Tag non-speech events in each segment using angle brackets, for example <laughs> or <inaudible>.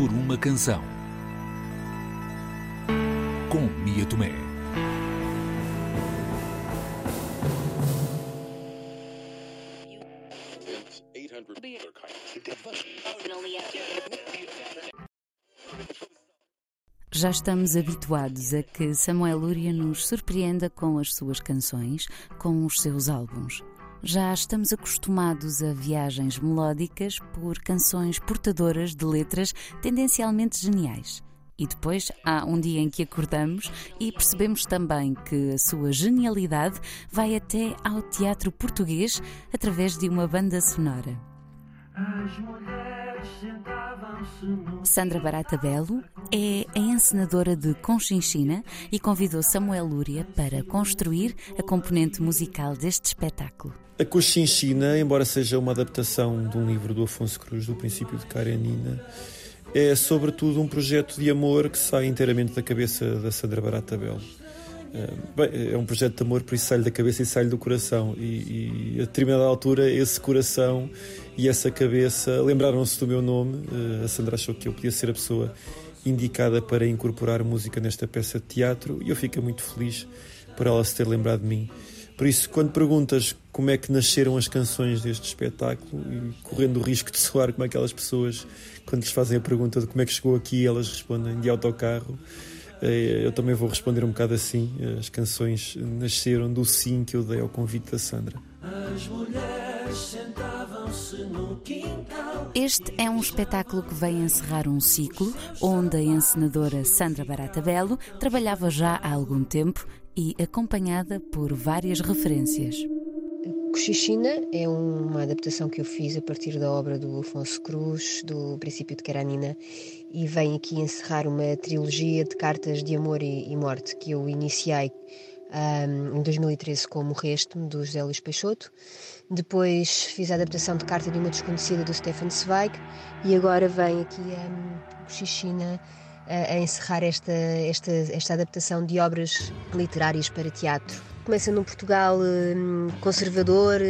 por uma canção. Com Mia Tomé. Já estamos habituados a que Samuel Lúria nos surpreenda com as suas canções, com os seus álbuns. Já estamos acostumados a viagens melódicas por canções portadoras de letras tendencialmente geniais. E depois há um dia em que acordamos e percebemos também que a sua genialidade vai até ao teatro português através de uma banda sonora. Sandra Barata Belo é a encenadora de Conchinchina e convidou Samuel Lúria para construir a componente musical deste espetáculo. A Conchinchina, embora seja uma adaptação de um livro do Afonso Cruz, do Princípio de Karenina, é sobretudo um projeto de amor que sai inteiramente da cabeça da Sandra Barata Belo. É, bem, é um projeto de amor, por isso sai da cabeça e sai do coração. E, e a determinada altura, esse coração e essa cabeça lembraram-se do meu nome. Eh, a Sandra achou que eu podia ser a pessoa indicada para incorporar música nesta peça de teatro e eu fico muito feliz por ela se ter lembrado de mim. Por isso, quando perguntas como é que nasceram as canções deste espetáculo, e correndo o risco de soar como aquelas pessoas, quando lhes fazem a pergunta de como é que chegou aqui, elas respondem de autocarro, eh, eu também vou responder um bocado assim. As canções nasceram do sim que eu dei ao convite da Sandra. As mulheres sentavam-se no quintal. Este é um espetáculo que vem encerrar um ciclo onde a encenadora Sandra Barata Belo trabalhava já há algum tempo e acompanhada por várias referências. Cochichina é uma adaptação que eu fiz a partir da obra do Afonso Cruz, do Princípio de Karanina, e vem aqui encerrar uma trilogia de cartas de amor e, e morte que eu iniciei um, em 2013 com Morreste-me, do José Luís Peixoto. Depois fiz a adaptação de Carta de uma Desconhecida, do Stefan Zweig, e agora vem aqui a Cochichina a, encerrar esta, esta, esta adaptação de obras literárias para teatro. Começa num Portugal hum, conservador,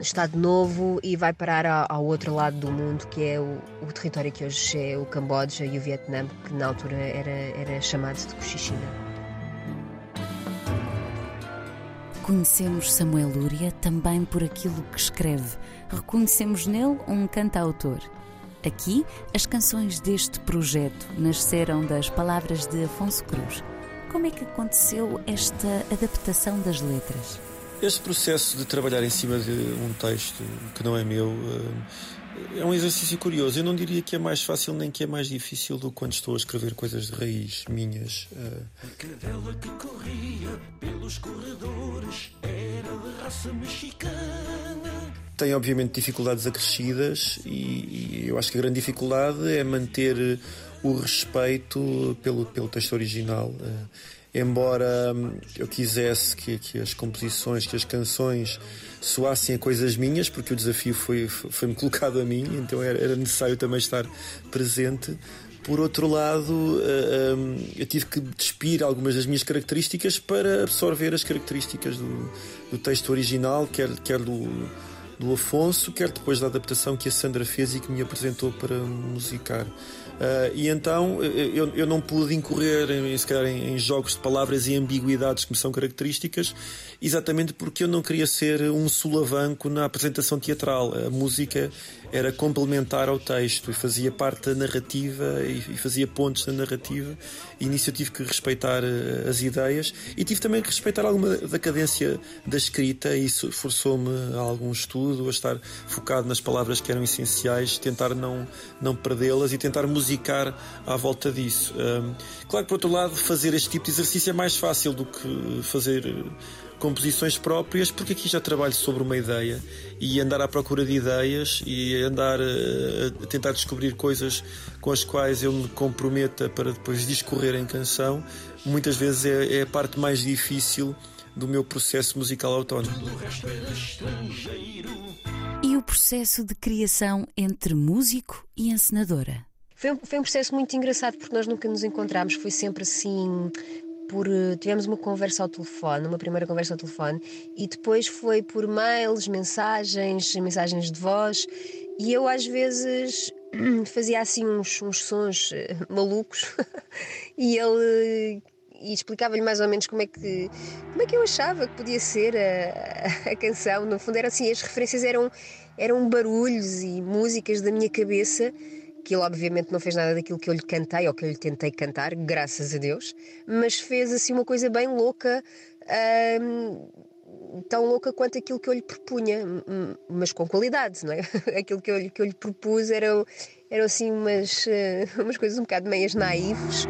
Estado Novo e vai parar ao, outro lado do mundo, que é o, o, território que hoje é o Camboja e o Vietnã, que na altura era, era chamado de Cochichina. Conhecemos Samuel Lúria também por aquilo que escreve. Reconhecemos nele um cantautor. Aqui, as canções deste projeto nasceram das palavras de Afonso Cruz. Como é que aconteceu esta adaptação das letras? Este processo de trabalhar em cima de um texto que não é meu eh, é um exercício curioso. Eu não diria que é mais fácil nem que é mais difícil do que quando estou a escrever coisas de raiz minhas. Eh. A cadela que corria pelos corredores era de raça mexicana tem obviamente dificuldades acrescidas e, e, eu acho que a grande dificuldade é manter o respeito pelo, pelo texto original. Uh, embora hum, eu quisesse que, que, as composições, que as canções soassem a coisas minhas, porque o desafio foi, foi-me colocado a mim, então era, era necessário também estar presente. Por outro lado, uh, um, eu tive que despir algumas das minhas características para absorver as características do, do texto original, quer, quer do do Afonso, quer depois da adaptação que a Sandra fez e que me apresentou para musicar. Uh, e então eu, eu não pude incorrer em, se calhar, em, em, jogos de palavras e ambiguidades que me são características, exatamente porque eu não queria ser um sulavanco na apresentação teatral. A música era complementar ao texto e fazia parte da narrativa e, e fazia pontos na narrativa. E nisso eu tive que respeitar uh, as ideias e tive também que respeitar alguma da cadência da escrita. E isso forçou-me a algum estudo, a estar focado nas palavras que eram essenciais, tentar não, não perdê-las e tentar musicar musicar à volta disso. Claro que, por outro lado, fazer este tipo de exercício é mais fácil do que fazer eh, composições próprias, porque aqui já trabalho sobre uma ideia e andar à procura de ideias e andar eh, a, tentar descobrir coisas com as quais eu me comprometa para depois discorrer em canção, muitas vezes é, é a parte mais difícil do meu processo musical autónomo. E o processo de criação entre músico e encenadora? Foi, foi um processo muito engraçado porque nós nunca nos encontramos, foi sempre assim. Por, eh, tivemos uma conversa ao telefone, uma primeira conversa ao telefone, e depois foi por mails, mensagens, mensagens de voz, e eu às vezes <clears throat> fazia assim uns, uns sons eh, malucos <laughs> e ele e explicava-lhe mais ou menos como é que como é que eu achava que podia ser a, a, canção no fundo assim as referências eram eram barulhos e músicas da minha cabeça que ele obviamente não fez nada daquilo que eu lhe cantei ou que eu lhe tentei cantar graças a Deus mas fez assim uma coisa bem louca hum, tão louca quanto aquilo que eu lhe propunha, mas com qualidade, não é? <laughs> aquilo que eu, que eu lhe propus eram, eram assim umas, eh, umas coisas um bocado meias naivas.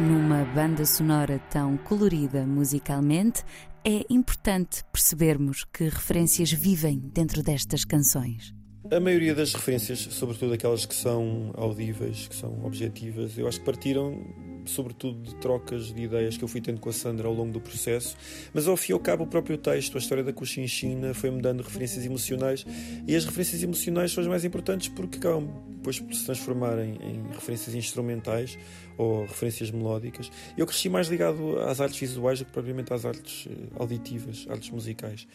Numa banda sonora tão colorida musicalmente, é importante percebermos que referências vivem dentro destas canções. A maioria das referências, sobretudo aquelas que são audíveis, que são objetivas, eu acho que partiram sobretudo de trocas de ideias que eu fui tendo com a Sandra ao longo do processo, mas ao fim e ao cabo o próprio texto, a história da Cochinchina, foi-me dando referências emocionais. E as referências emocionais são as mais importantes porque acabam depois se transformarem em referências instrumentais ou referências melódicas. Eu cresci mais ligado às artes visuais do que propriamente às artes eh, auditivas, artes musicais.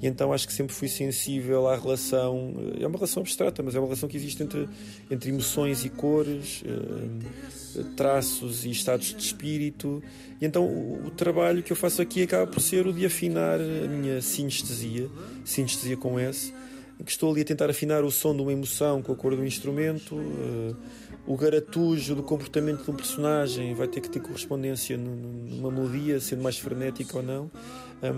E então acho que sempre fui sensível à relação, eh, é uma relação abstrata, mas é uma relação que existe entre, entre emoções e cores, eh, traços e estados de espírito. E então o, o trabalho que eu faço aqui acaba por ser o de afinar a minha sinestesia, sinestesia com S, em que estou ali a tentar afinar o som de uma emoção com a cor do instrumento o garatujo do comportamento de um personagem vai ter que ter correspondência numa melodia, sendo mais frenética ou não. É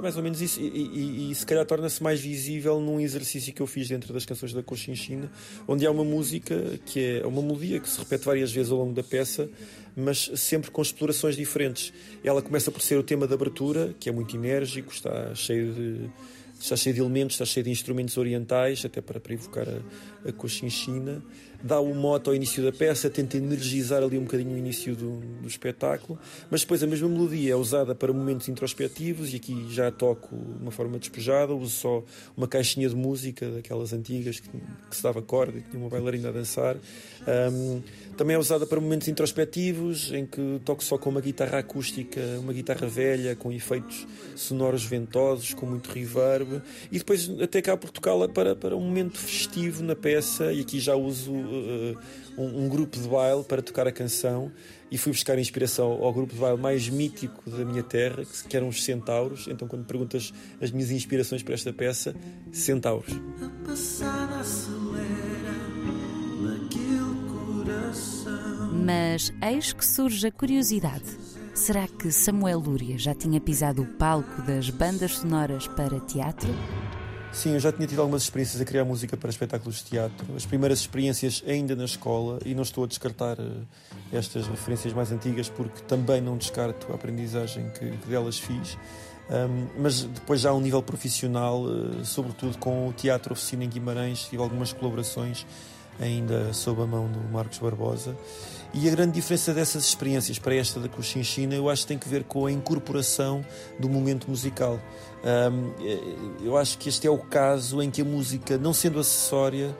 mais ou menos isso, e, e, e se calhar torna-se mais visível num exercício que eu fiz dentro das canções da Cochinchina, onde há uma música que é uma melodia que se repete várias vezes ao longo da peça, mas sempre com explorações diferentes. Ela começa por ser o tema de abertura, que é muito enérgico, está cheio de está cheio de elementos, está cheio de instrumentos orientais, até para, para evocar a, a cochinchina. Dá o moto ao início da peça, tenta energizar ali um bocadinho o início do, do espetáculo, mas depois a mesma melodia é usada para momentos introspectivos e aqui já toco de uma forma despejada, uso só uma caixinha de música, daquelas antigas que, que se dava corda e tinha uma bailarina a dançar. Um, também é usada para momentos introspectivos, em que toco só com uma guitarra acústica, uma guitarra velha, com efeitos sonoros ventosos, com muito reverb, e depois até acabo por tocá-la para, para um momento festivo na peça, e aqui já uso uh, um, um, grupo de baile para tocar a canção, e fui buscar inspiração ao grupo de baile mais mítico da minha terra, que, que eram os Centauros. Então, quando perguntas as minhas inspirações para esta peça, Centauros. Mas eis que surge a curiosidade. Será que Samuel Lúria já tinha pisado o palco das bandas sonoras para teatro? Sim, eu já tinha tido algumas experiências a criar música para espetáculos de teatro. As primeiras experiências ainda na escola, e não estou a descartar uh, estas referências mais antigas, porque também não descarto a aprendizagem que, que delas fiz. Um, mas depois já a um nível profissional, uh, sobretudo com o Teatro Oficina em Guimarães, tive algumas colaborações ainda sob a mão do Marcos Barbosa. E a grande diferença dessas experiências para esta da Cochinchina, eu acho que tem que ver com a incorporação do momento musical. Um, eu acho que este é o caso em que a música, não sendo acessória,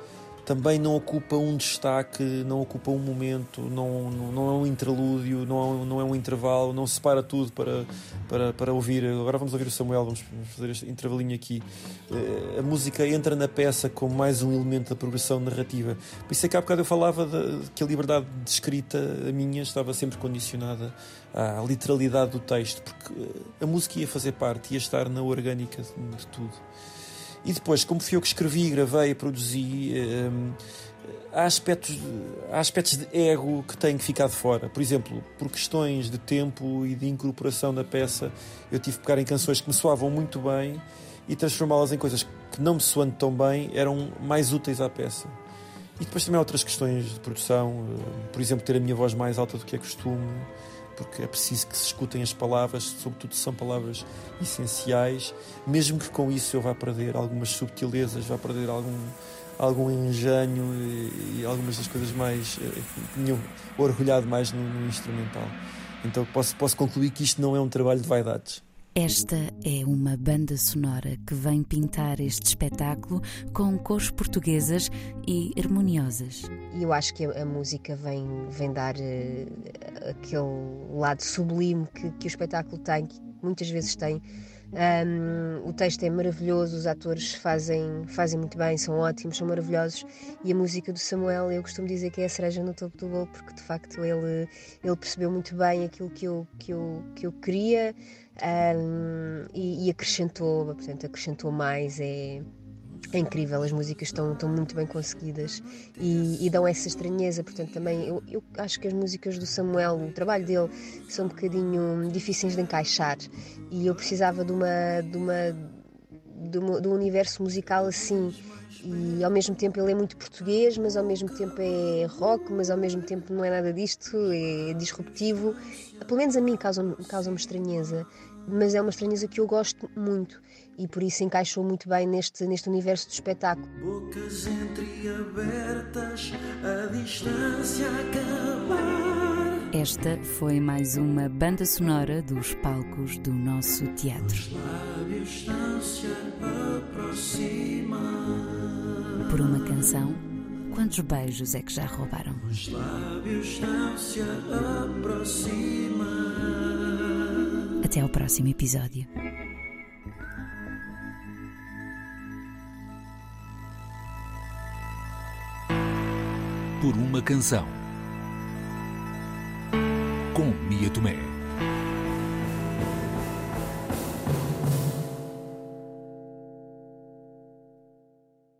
também não ocupa um destaque, não ocupa um momento, não, não, não é um interlúdio, não é, não é um intervalo, não separa tudo para, para, para ouvir. Agora vamos ouvir o Samuel, vamos fazer este intervalinho aqui. Eh, a música entra na peça como mais um elemento da progressão narrativa. Por isso é que há bocado eu falava de, que a liberdade de escrita, a minha, estava sempre condicionada à literalidade do texto, porque a música ia fazer parte, ia estar na orgânica de tudo. E depois, como fui eu que escrevi, gravei produzi, um, há, aspectos, há aspectos de ego que têm que ficar de fora. Por exemplo, por questões de tempo e de incorporação da peça, eu tive que pegar em canções que me soavam muito bem e transformá-las em coisas que, não me soando tão bem, eram mais úteis à peça. E depois também há outras questões de produção, hum, por exemplo, ter a minha voz mais alta do que é costume porque é preciso que se escutem as palavras, sobretudo são palavras essenciais, mesmo que com isso eu vá perder algumas subtilezas, vá perder algum, algum engenho e, e algumas das coisas mais eh, que orgulhado mais no, no instrumental. Então posso, posso concluir que isto não é um trabalho de vaidades. Esta é uma banda sonora que vem pintar este espetáculo com cores portuguesas e harmoniosas. Eu acho que a, a, música vem, vem dar uh, aquele lado sublime que, que o espetáculo tem, que muitas vezes tem Um, o texto é maravilhoso, os atores fazem, fazem muito bem, são ótimos, são maravilhosos. E a música do Samuel, eu costumo dizer que é a cereja no topo do bolo, porque de facto ele, ele percebeu muito bem aquilo que eu, que eu, que eu queria um, e, e acrescentou, portanto, acrescentou mais. É, é incrível, as músicas estão, estão muito bem conseguidas e, e dão essa estranheza. Portanto, também eu, eu, acho que as músicas do Samuel, o trabalho dele, são um bocadinho difíceis de encaixar e eu precisava de uma, de uma, de, uma, de um universo musical assim. E ao mesmo tempo ele é muito português, mas ao mesmo tempo é rock, mas ao mesmo tempo não é nada disto, é disruptivo. Pelo menos a mim causa-me causa estranheza, mas é uma estranheza que eu gosto muito e por isso encaixou muito bem neste, neste universo do espetáculo. Bocas entreabertas, a distância acabar. Esta foi mais uma banda sonora dos palcos do nosso teatro. Por uma canção, quantos beijos é que já roubaram? Os lábios não se aproximam. Até ao próximo episódio. Por uma canção. Com Mia Tomé.